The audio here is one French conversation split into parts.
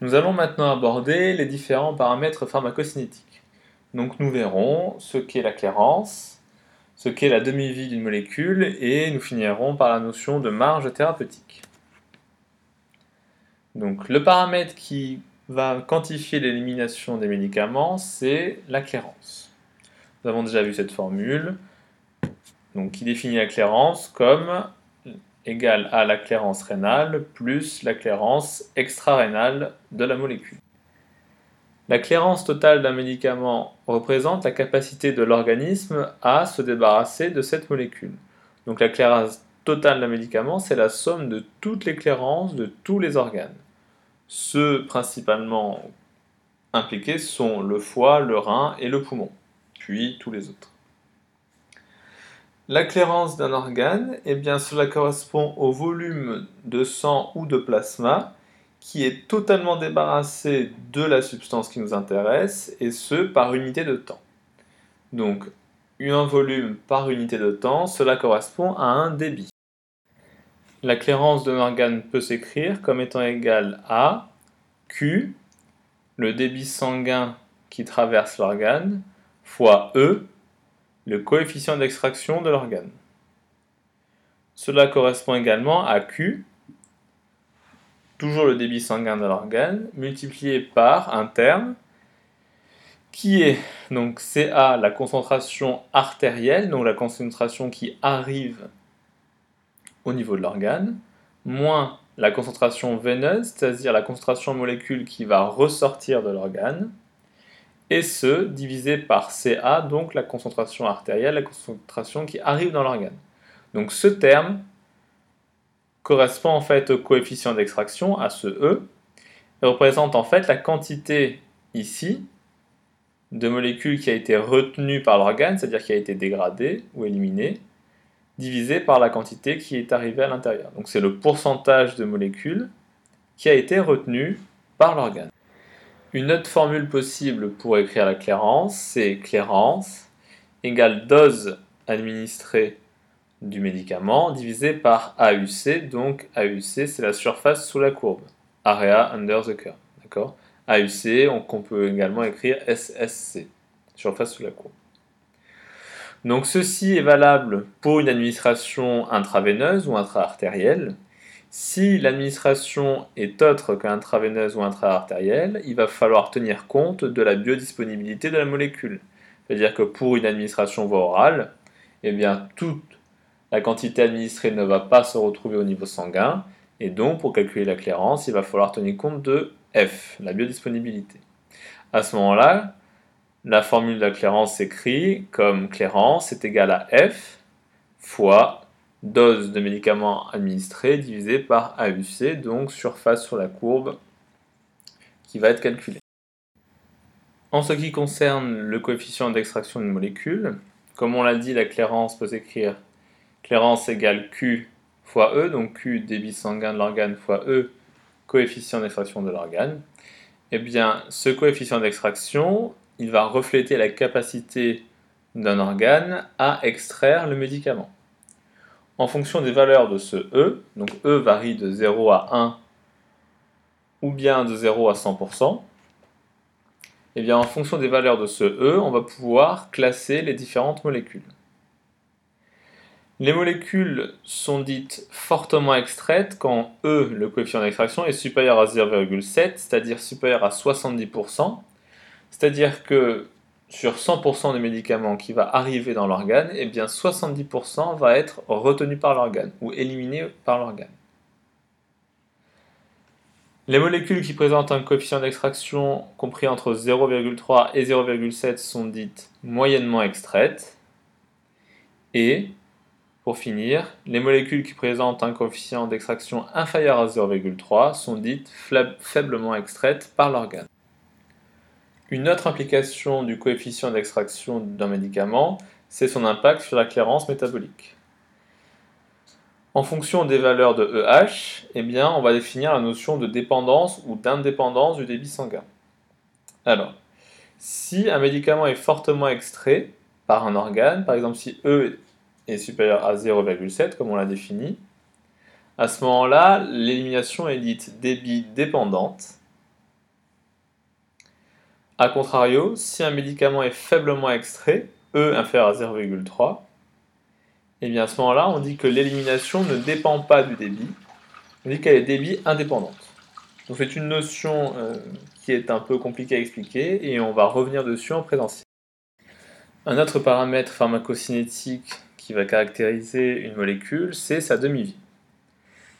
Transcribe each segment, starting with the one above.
Nous allons maintenant aborder les différents paramètres pharmacocinétiques. Donc nous verrons ce qu'est la clairance, ce qu'est la demi-vie d'une molécule et nous finirons par la notion de marge thérapeutique. Donc le paramètre qui va quantifier l'élimination des médicaments, c'est la clairance. Nous avons déjà vu cette formule donc, qui définit la clairance comme égale à la clairance rénale plus la clairance extra-rénale de la molécule. La clairance totale d'un médicament représente la capacité de l'organisme à se débarrasser de cette molécule. Donc la clairance totale d'un médicament, c'est la somme de toutes les clairances de tous les organes. Ceux principalement impliqués sont le foie, le rein et le poumon, puis tous les autres. La clairance d'un organe, eh bien, cela correspond au volume de sang ou de plasma qui est totalement débarrassé de la substance qui nous intéresse, et ce, par unité de temps. Donc, un volume par unité de temps, cela correspond à un débit. La clairance d'un organe peut s'écrire comme étant égal à Q, le débit sanguin qui traverse l'organe, fois E, le coefficient d'extraction de l'organe. Cela correspond également à Q, toujours le débit sanguin de l'organe, multiplié par un terme qui est donc CA, la concentration artérielle, donc la concentration qui arrive au niveau de l'organe, moins la concentration veineuse, c'est-à-dire la concentration molécule qui va ressortir de l'organe, et ce divisé par Ca, donc la concentration artérielle, la concentration qui arrive dans l'organe. Donc ce terme correspond en fait au coefficient d'extraction, à ce E, et représente en fait la quantité ici de molécules qui a été retenue par l'organe, c'est-à-dire qui a été dégradée ou éliminée, divisé par la quantité qui est arrivée à l'intérieur. Donc c'est le pourcentage de molécules qui a été retenu par l'organe. Une autre formule possible pour écrire la clairance, c'est clairance égale dose administrée du médicament divisé par AUC. Donc AUC, c'est la surface sous la courbe. Area under the curve. AUC, on peut également écrire SSC, surface sous la courbe. Donc ceci est valable pour une administration intraveineuse ou intra-artérielle. Si l'administration est autre qu'intraveineuse ou intra-artérielle, il va falloir tenir compte de la biodisponibilité de la molécule. C'est-à-dire que pour une administration voie orale, eh bien, toute la quantité administrée ne va pas se retrouver au niveau sanguin, et donc pour calculer la clairance, il va falloir tenir compte de F, la biodisponibilité. À ce moment-là, la formule de la clairance s'écrit comme clairance est égale à F fois dose de médicaments administrés divisé par AUC, donc surface sur la courbe qui va être calculée. En ce qui concerne le coefficient d'extraction d'une molécule, comme on l'a dit, la clairance peut s'écrire clairance égale Q fois E, donc Q débit sanguin de l'organe fois E coefficient d'extraction de l'organe. Eh bien, ce coefficient d'extraction, il va refléter la capacité d'un organe à extraire le médicament en fonction des valeurs de ce E, donc E varie de 0 à 1 ou bien de 0 à 100%, et eh bien en fonction des valeurs de ce E, on va pouvoir classer les différentes molécules. Les molécules sont dites fortement extraites quand E, le coefficient d'extraction, est supérieur à 0,7, c'est-à-dire supérieur à 70%, c'est-à-dire que sur 100% des médicaments qui va arriver dans l'organe, eh bien 70% va être retenu par l'organe ou éliminé par l'organe. Les molécules qui présentent un coefficient d'extraction compris entre 0,3 et 0,7 sont dites moyennement extraites. Et, pour finir, les molécules qui présentent un coefficient d'extraction inférieur à 0,3 sont dites faiblement extraites par l'organe. Une autre implication du coefficient d'extraction d'un médicament, c'est son impact sur la clairance métabolique. En fonction des valeurs de EH, eh bien, on va définir la notion de dépendance ou d'indépendance du débit sanguin. Alors, si un médicament est fortement extrait par un organe, par exemple si E est supérieur à 0,7, comme on l'a défini, à ce moment-là, l'élimination est dite débit dépendante A contrario, si un médicament est faiblement extrait, E inférieur à 0,3, et eh bien à ce moment-là, on dit que l'élimination ne dépend pas du débit, on dit qu'elle est débit indépendante. Donc c'est une notion euh, qui est un peu compliquée à expliquer et on va revenir dessus en présentiel. Un autre paramètre pharmacocinétique qui va caractériser une molécule, c'est sa demi-vie.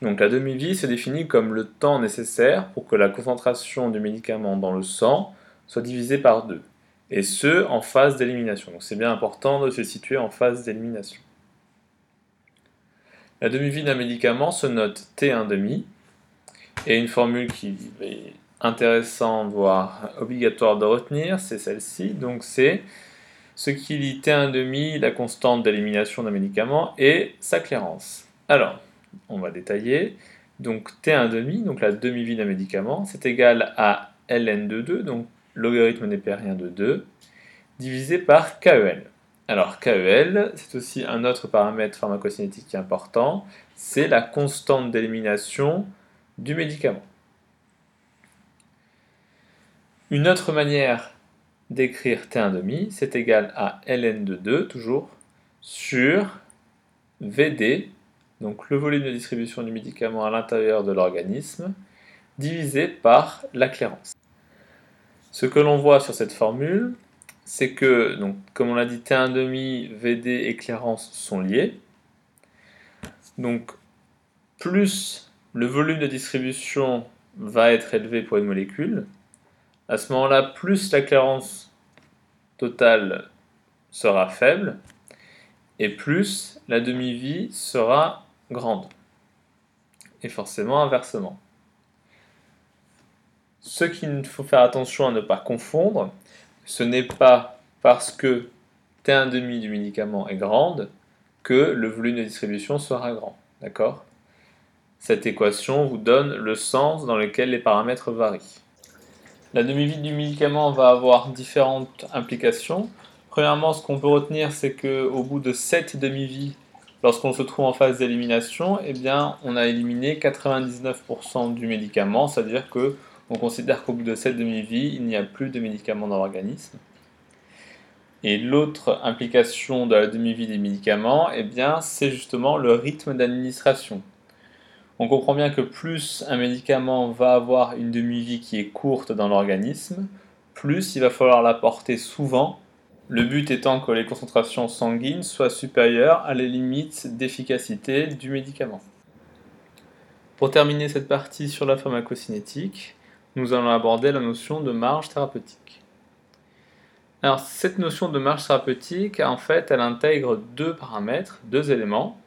Donc la demi-vie se définit comme le temps nécessaire pour que la concentration du médicament dans le sang soit divisée par deux, et ce en phase d'élimination. Donc c'est bien important de se situer en phase d'élimination. La demi-vie d'un médicament se note T1,5 et une formule qui est intéressante, voire obligatoire de retenir, c'est celle-ci. Donc c'est ce qui lie T1,5, la constante d'élimination d'un médicament, et sa clairance. Alors, on va détailler. Donc T1,5, donc la demi-vie d'un médicament, c'est égal à ln de 2, donc logarithme népérien de 2, divisé par KEL. Alors KEL, c'est aussi un autre paramètre pharmacocinétique important, c'est la constante d'élimination du médicament. Une autre manière d'écrire T1,5, c'est égal à ln de 2, toujours, sur VD, donc le volume de distribution du médicament à l'intérieur de l'organisme, divisé par la clairance. Ce que l'on voit sur cette formule, c'est que, comme on l'a dit, T1,5, VD et clairance sont liés. Donc, plus le volume de distribution va être élevé pour une molécule, à ce moment-là, plus la clairance totale sera faible, et plus la demi-vie sera grande. Et forcément inversement. Ce qu'il faut faire attention à ne pas confondre, ce n'est pas parce que T1,5 du médicament est grande que le volume de distribution sera grand. D'accord? Cette équation vous donne le sens dans lequel les paramètres varient. La demi-vie du médicament va avoir différentes implications. Premièrement, ce qu'on peut retenir, c'est qu'au bout de 7 demi-vies, lorsqu'on se trouve en phase d'élimination, eh bien, on a éliminé 99% du médicament, c'est-à-dire que on considère qu'au bout de cette demi-vie, il n'y a plus de médicaments dans l'organisme. Et l'autre implication de la demi-vie des médicaments, eh c'est justement le rythme d'administration. On comprend bien que plus un médicament va avoir une demi-vie qui est courte dans l'organisme, plus il va falloir l'apporter souvent, le but étant que les concentrations sanguines soient supérieures à les limites d'efficacité du médicament. Pour terminer cette partie sur la pharmacocinétique, nous allons aborder la notion de marge thérapeutique. Alors cette notion de marge thérapeutique, en fait, elle intègre deux paramètres, deux éléments.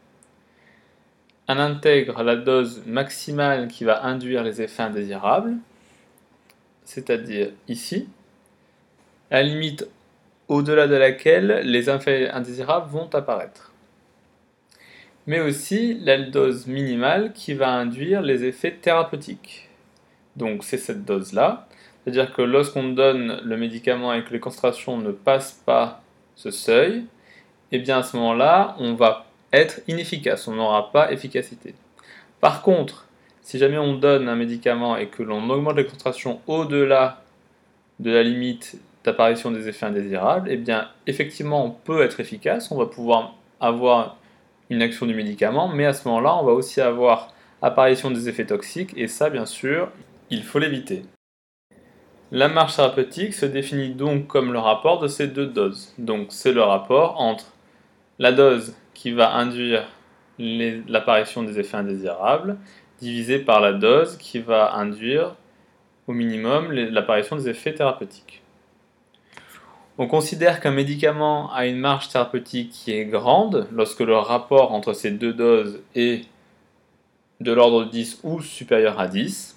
Elle intègre la dose maximale qui va induire les effets indésirables, c'est-à-dire ici, la limite au-delà de laquelle les effets indésirables vont apparaître. Mais aussi la dose minimale qui va induire les effets thérapeutiques. Donc c'est cette dose-là. C'est-à-dire que lorsqu'on donne le médicament et que les concentrations ne passent pas ce seuil, eh bien à ce moment-là, on va être inefficace, on n'aura pas efficacité. Par contre, si jamais on donne un médicament et que l'on augmente les concentrations au-delà de la limite d'apparition des effets indésirables, eh bien effectivement on peut être efficace, on va pouvoir avoir une action du médicament, mais à ce moment-là, on va aussi avoir apparition des effets toxiques, et ça bien sûr, il faut l'éviter. La marche thérapeutique se définit donc comme le rapport de ces deux doses. Donc c'est le rapport entre la dose qui va induire l'apparition des effets indésirables divisé par la dose qui va induire au minimum l'apparition des effets thérapeutiques. On considère qu'un médicament a une marge thérapeutique qui est grande lorsque le rapport entre ces deux doses est de l'ordre de 10 ou supérieur à 10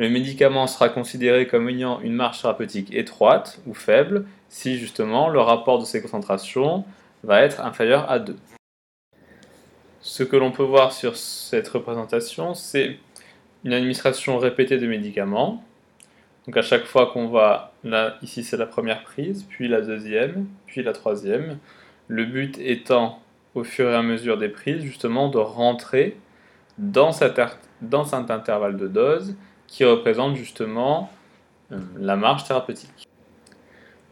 le médicament sera considéré comme ayant une marge thérapeutique étroite ou faible si justement le rapport de ces concentrations va être inférieur à 2. Ce que l'on peut voir sur cette représentation, c'est une administration répétée de médicaments. Donc à chaque fois qu'on va, là, ici c'est la première prise, puis la deuxième, puis la troisième. Le but étant, au fur et à mesure des prises, justement de rentrer dans dans cet intervalle de dose qui représente justement euh, la marge thérapeutique.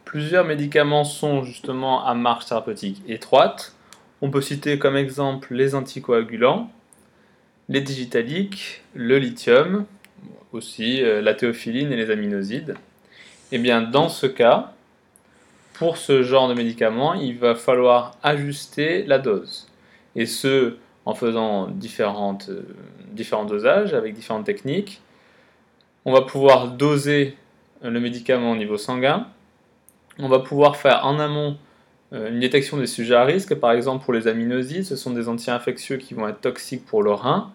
Plusieurs médicaments sont justement à marge thérapeutique étroite. On peut citer comme exemple les anticoagulants, les digitaliques, le lithium, aussi euh, la théophiline et les aminosides. Et eh bien dans ce cas, pour ce genre de médicament, il va falloir ajuster la dose. Et ce, en faisant différentes, euh, différents dosages avec différentes techniques. On va pouvoir doser le médicament au niveau sanguin. On va pouvoir faire en amont euh, une détection des sujets à risque. Par exemple, pour les aminosides, ce sont des anti-infectieux qui vont être toxiques pour le rein.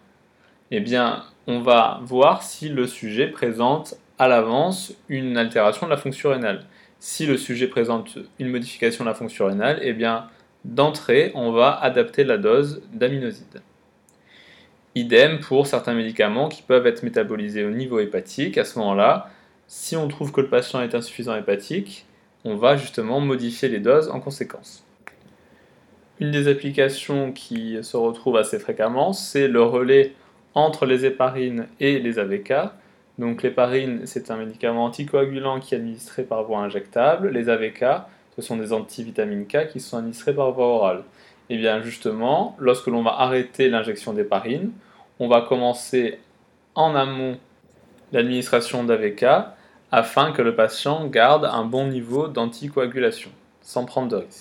Eh bien, on va voir si le sujet présente à l'avance une altération de la fonction rénale. Si le sujet présente une modification de la fonction rénale, eh bien, d'entrée, on va adapter la dose d'aminoside. Idem pour certains médicaments qui peuvent être métabolisés au niveau hépatique. À ce moment-là, si on trouve que le patient est insuffisant hépatique, on va justement modifier les doses en conséquence. Une des applications qui se retrouve assez fréquemment, c'est le relais entre les héparines et les AVK. Donc l'héparine, c'est un médicament anticoagulant qui est administré par voie injectable. Les AVK, ce sont des antivitamines K qui sont administrés par voie orale. Eh bien justement, lorsque l'on va arrêter l'injection d'héparine, on va commencer en amont l'administration d'AVK afin que le patient garde un bon niveau d'anticoagulation, sans prendre de risque.